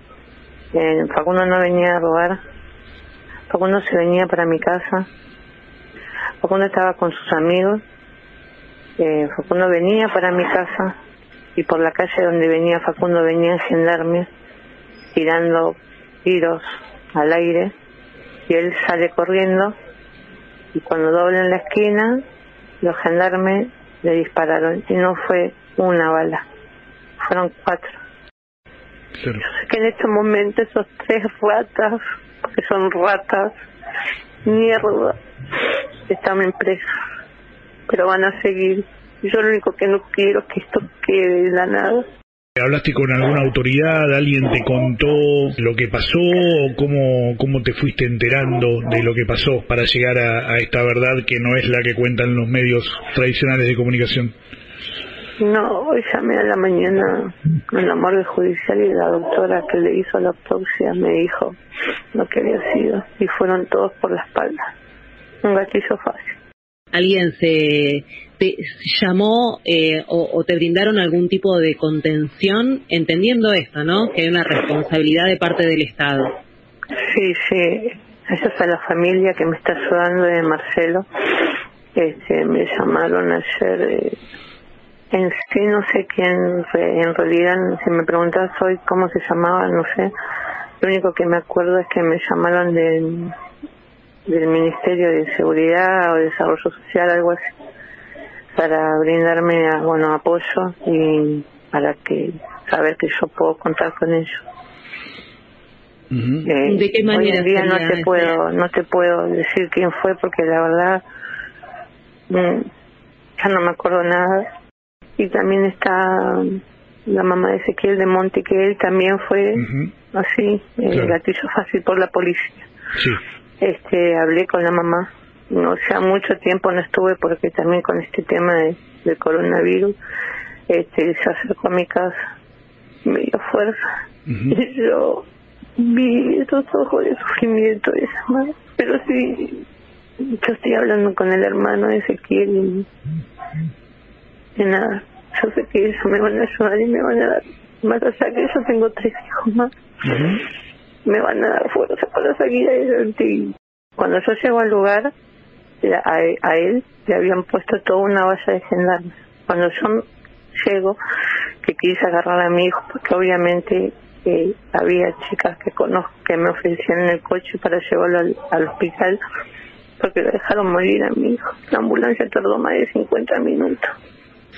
Eh, Facundo no venía a robar. Facundo se venía para mi casa. Facundo estaba con sus amigos. Eh, Facundo venía para mi casa y por la calle donde venía Facundo venían gendarmes tirando tiros al aire y él sale corriendo y cuando dobla en la esquina los gendarmes le dispararon y no fue una bala, fueron cuatro. Yo sé que en este momento esos tres ratas, porque son ratas, mierda, están en presa, pero van a seguir. Yo lo único que no quiero es que esto quede de la nada. ¿Hablaste con alguna autoridad? ¿Alguien te contó lo que pasó? ¿O cómo, cómo te fuiste enterando de lo que pasó para llegar a, a esta verdad que no es la que cuentan los medios tradicionales de comunicación? No, hoy llamé a la mañana en la morgue judicial y la doctora que le hizo la autopsia me dijo lo que había sido y fueron todos por la espalda. Un gatillo fácil. ¿Alguien se te llamó eh, o, te brindaron algún tipo de contención entendiendo esto, ¿no? Que hay una responsabilidad de parte del Estado. Sí, sí. Gracias a la familia que me está ayudando de Marcelo. Este, me llamaron ayer. eh, en sí no sé quién, en realidad, si me preguntas hoy cómo se llamaba, no sé. Lo único que me acuerdo es que me llamaron del, del Ministerio de Seguridad o Desarrollo Social, algo así, para brindarme, bueno, apoyo y para que saber que yo puedo contar con ellos. Eh, ¿De qué hoy en día no te puedo no te puedo decir quién fue porque la verdad mm, ya no me acuerdo nada y también está la mamá de Ezequiel de Monte que él también fue así eh, Claro. gatillo fácil por la policía Sí. este hablé con la mamá no sea mucho tiempo no estuve porque también con este tema de, del coronavirus. Este se acercó a mi casa me dio fuerza. Y yo vi esos ojos de sufrimiento de esa madre. Pero sí yo estoy hablando con el hermano de Ezequiel y, y nada. Yo sé que ellos me van a ayudar y me van a dar más. Allá que yo tengo tres hijos más. Me van a dar fuerza para seguir adelante. Y cuando yo llego al lugar a, él le habían puesto toda una valla de gendarmes. Cuando yo llego que quise agarrar a mi hijo porque obviamente eh, había chicas que conozco que me ofrecían el coche para llevarlo al, al hospital porque lo dejaron morir a mi hijo. La ambulancia tardó más de 50 minutos.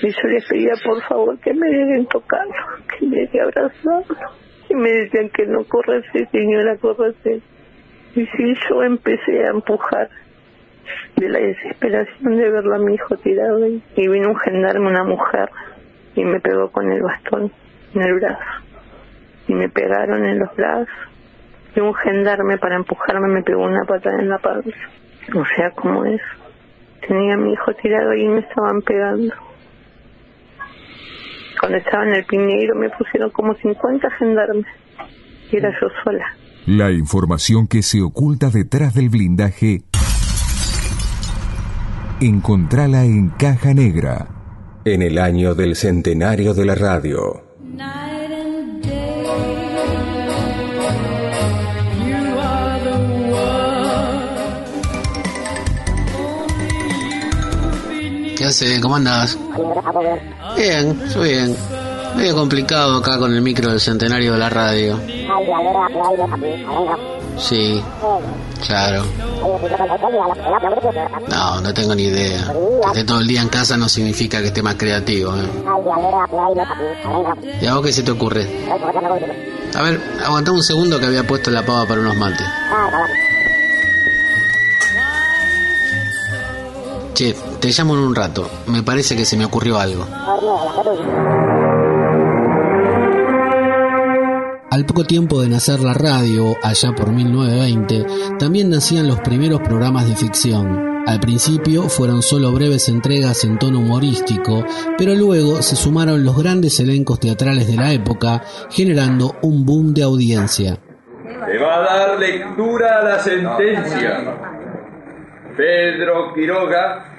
Y yo les pedía por favor que me dejen tocarlo que me dejen abrazarlo. Y me decían que no correse señora correse y sí yo empecé a empujar de la desesperación de verlo a mi hijo tirado ahí. y vino un gendarme una mujer y me pegó con el bastón en el brazo y me pegaron en los brazos y un gendarme para empujarme me pegó una patada en la panza O sea, como es. Tenía a mi hijo tirado y me estaban pegando. Cuando estaba en el Piñeiro me pusieron como 50 gendarmes. Y era yo sola. La información que se oculta detrás del blindaje, encontrala en Caja Negra. En el año del centenario de la radio. ¿Qué hace? ¿Cómo andás? Bien, yo bien. Medio complicado acá con el micro del centenario de la radio. Sí, claro. No, no tengo ni idea. Que esté todo el día en casa no significa que esté más creativo. ¿eh? ¿Y a vos qué se te ocurre? A ver, aguantame un segundo que había puesto la pava para unos mates. Che, te llamo en un rato. Me parece que se me ocurrió algo. Al poco tiempo de nacer la radio, allá por 1920, también nacían los primeros programas de ficción. Al principio fueron solo breves entregas en tono humorístico, pero luego se sumaron los grandes elencos teatrales de la época, generando un boom de audiencia. Se va a dar lectura a la sentencia. Pedro Quiroga,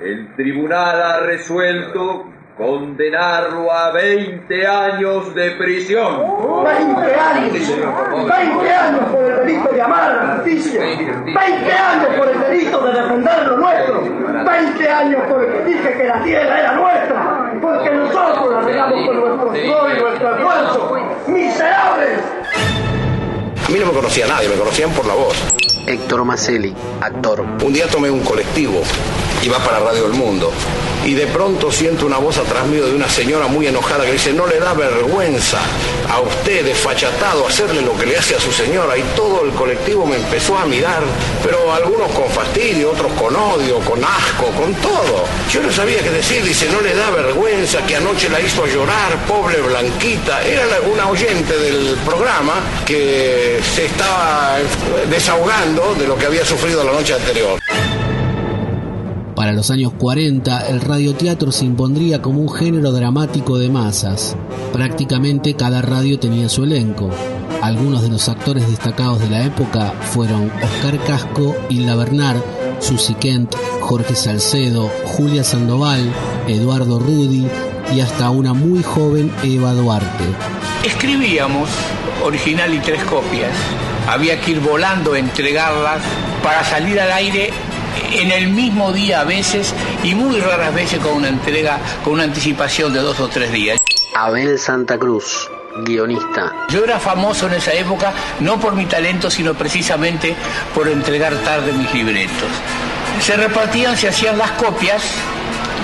el tribunal ha resuelto condenarlo a 20 años de prisión. 20 años, 20 años por el delito de amar a la justicia, 20 años por el delito de defender lo nuestro, 20 años por el que dije que la tierra era nuestra, porque nosotros la regamos con nuestro sudor y nuestro esfuerzo. ¡Miserables! A mí no me conocía nadie, me conocían por la voz. Héctor Maselli, actor. Un día tomé un colectivo, iba para Radio El Mundo, y de pronto siento una voz atrás mío de una señora muy enojada que dice, no le da vergüenza a usted, desfachatado, hacerle lo que le hace a su señora. Y todo el colectivo me empezó a mirar, pero algunos con fastidio, otros con odio, con asco, con todo. Yo no sabía qué decir, dice, no le da vergüenza que anoche la hizo llorar, pobre Blanquita. Era una oyente del programa que se estaba desahogando de lo que había sufrido la noche anterior. Para los años 40, el radioteatro se impondría como un género dramático de masas. Prácticamente cada radio tenía su elenco. Algunos de los actores destacados de la época fueron Oscar Casco, Hilda Bernard, Susi Kent, Jorge Salcedo, Julia Sandoval, Eduardo Rudi y hasta una muy joven Eva Duarte. Escribíamos original y tres copias. Había que ir volando a entregarlas para salir al aire en el mismo día a veces y muy raras veces con una entrega, con una anticipación de dos o tres días. Abel Santa Cruz, guionista. Yo era famoso en esa época no por mi talento, sino precisamente por entregar tarde mis libretos. Se repartían, se hacían las copias,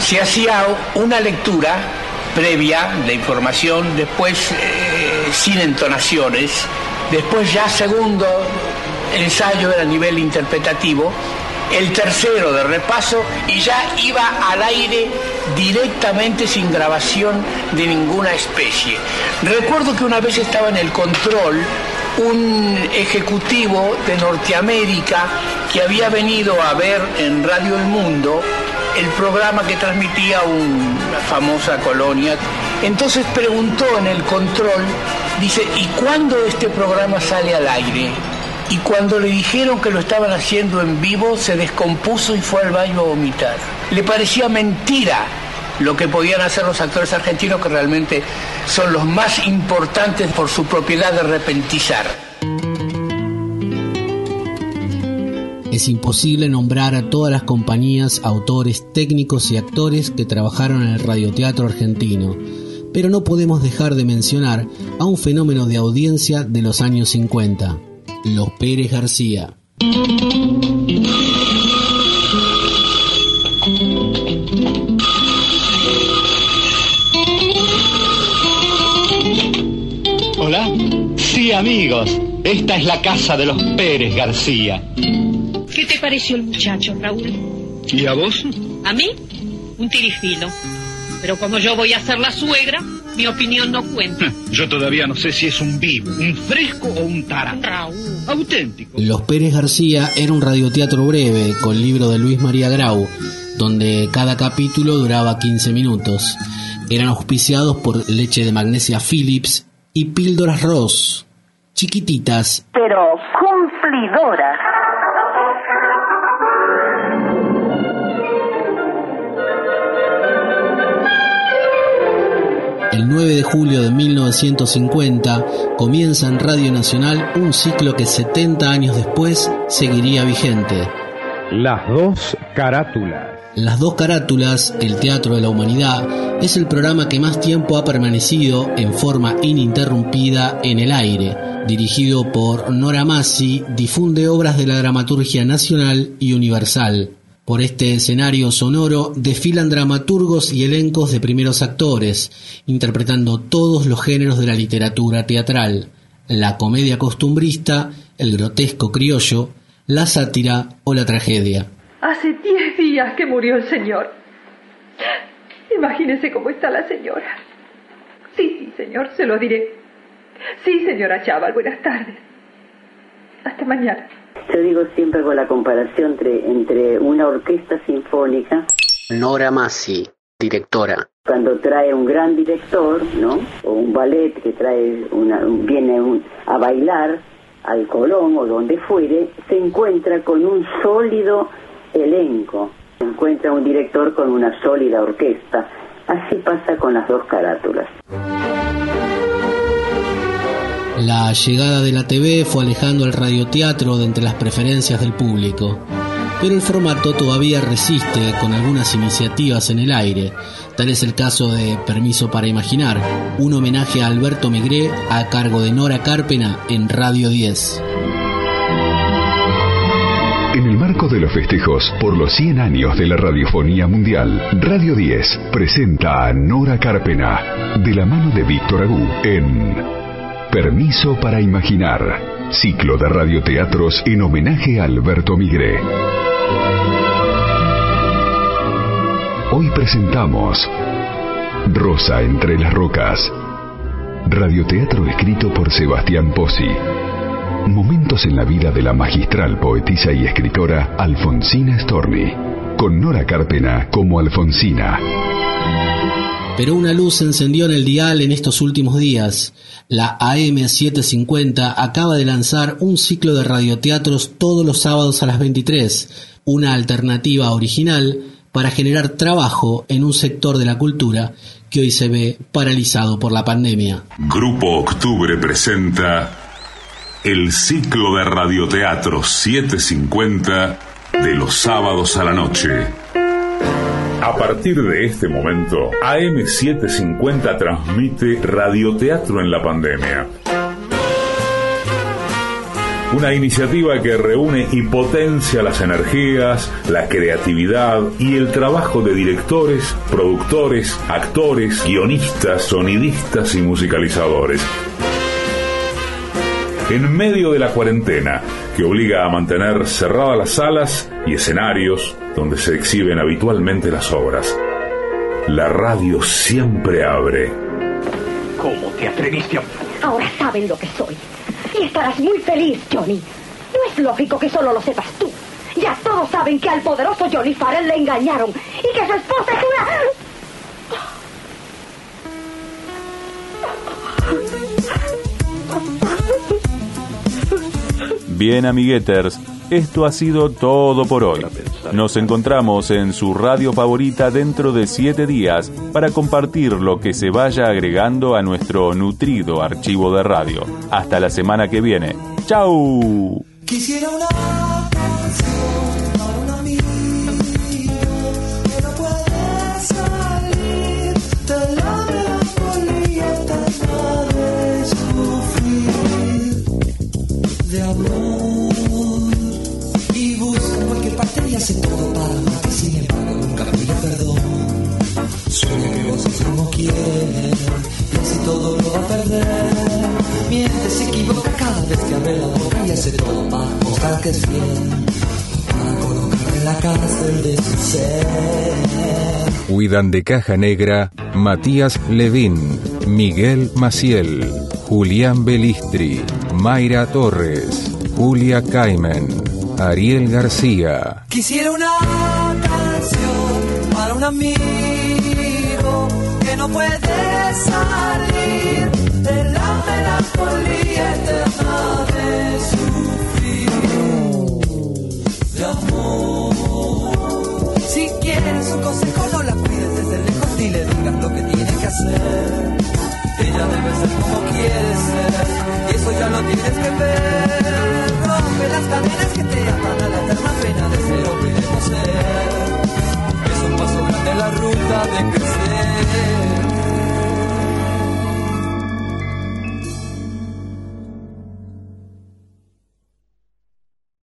se hacía una lectura previa de información, después eh, sin entonaciones, después ya segundo ensayo era a nivel interpretativo, el tercero de repaso y ya iba al aire directamente sin grabación de ninguna especie. Recuerdo que una vez estaba en el control un ejecutivo de Norteamérica que había venido a ver en Radio El Mundo el programa que transmitía una famosa colonia. Entonces preguntó en el control, dice, ¿y cuándo este programa sale al aire? Y cuando le dijeron que lo estaban haciendo en vivo, se descompuso y fue al baño a vomitar. Le parecía mentira lo que podían hacer los actores argentinos, que realmente son los más importantes por su propiedad de repentizar. Es imposible nombrar a todas las compañías, autores, técnicos y actores que trabajaron en el radioteatro argentino, pero no podemos dejar de mencionar a un fenómeno de audiencia de los años 50, los Pérez García. Hola. Sí, amigos. Esta es la casa de los Pérez García. ¿Qué te pareció el muchacho, Raúl? ¿Y a vos? ¿A mí? Un tirifilo. Pero como yo voy a ser la suegra, Mi opinión no cuenta. Yo todavía no sé si es un vivo, un fresco o un tarado. Auténtico. Los Pérez García era un radioteatro breve con libro de Luis María Grau, donde cada capítulo duraba 15 minutos. Eran auspiciados por leche de magnesia Philips y píldoras Ross, chiquititas Pero cumplidora. El 9 de julio de 1950 comienza en Radio Nacional un ciclo que 70 años después seguiría vigente. Las dos carátulas. Las dos carátulas, el Teatro de la Humanidad, es el programa que más tiempo ha permanecido en forma ininterrumpida en el aire. Dirigido por Nora Massi, difunde obras de la dramaturgia nacional y universal. Por este escenario sonoro desfilan dramaturgos y elencos de primeros actores, interpretando todos los géneros de la literatura teatral, la comedia costumbrista, el grotesco criollo, la sátira o la tragedia. Hace diez días que murió el señor. Imagínese cómo está la señora. Sí, sí, señor, se lo diré. Sí, señora Chaval, buenas tardes. Hasta mañana. Yo digo siempre con la comparación entre, entre una orquesta sinfónica, Nora Massi, directora. cuando trae un gran director, ¿no? O un ballet que trae una, viene un- a bailar al Colón o donde fuere, se encuentra con un sólido elenco, se encuentra un director con una sólida orquesta. Así pasa con las dos carátulas. La llegada de la TV fue alejando el radioteatro de entre las preferencias del público, pero el formato todavía resiste con algunas iniciativas en el aire. Tal es el caso de Permiso para Imaginar, un homenaje a Alberto Migré a cargo de Nora Carpena en Radio 10. En el marco de los festejos por los 100 años de la radiofonía mundial, Radio 10 presenta a Nora Carpena, de la mano de Víctor Agú, en Permiso para Imaginar, ciclo de radioteatros en homenaje a Alberto Migré. Hoy presentamos Rosa entre las rocas, radioteatro escrito por Sebastián Pozzi. Momentos en la vida de la magistral poetisa y escritora Alfonsina Storni, con Nora Carpena como Alfonsina. Pero una luz se encendió en el dial en estos últimos días. La AM750 acaba de lanzar un ciclo de radioteatros todos los sábados a las 23, una alternativa original para generar trabajo en un sector de la cultura que hoy se ve paralizado por la pandemia. Grupo Octubre presenta el ciclo de radioteatro 750 de los sábados a la noche. A partir de este momento, AM750 transmite radioteatro en la pandemia. Una iniciativa que reúne y potencia las energías, la creatividad y el trabajo de directores, productores, actores, guionistas, sonidistas y musicalizadores. En medio de la cuarentena, que obliga a mantener cerradas las salas y escenarios donde se exhiben habitualmente las obras, la radio siempre abre. ¿Cómo te atreviste a... Ahora saben lo que soy. Y estarás muy feliz, Johnny. No es lógico que solo lo sepas tú. Ya todos saben que al poderoso Johnny Farrell le engañaron y que su esposa es una... Bien, amigueters, esto ha sido todo por hoy. Nos encontramos en su radio favorita dentro de siete días para compartir lo que se vaya agregando a nuestro nutrido archivo de radio. Hasta la semana que viene. ¡Chau! Sueña que vos sos como quiere y así todo lo va a perder. Miente se equivoca cada vez que abre la boca y hace todo para mostrar que es fiel. Para colocar en la cárcel de su ser. Cuidan de caja negra Matías Levín, Miguel Maciel, Julián Belistri, Mayra Torres, Julia Caimen, Ariel García. Quisiera una canción para un amigo que no puede salir de la melancolía eterna de sufrir de amor. Si quieres un consejo, no la cuides desde lejos ni le digas lo que tiene que hacer. Ella debe ser como quiere ser, y eso ya lo tienes que ver. Rompe las cadenas que te atan a la eterna pena de ser o queremos ser la ruta de crecer.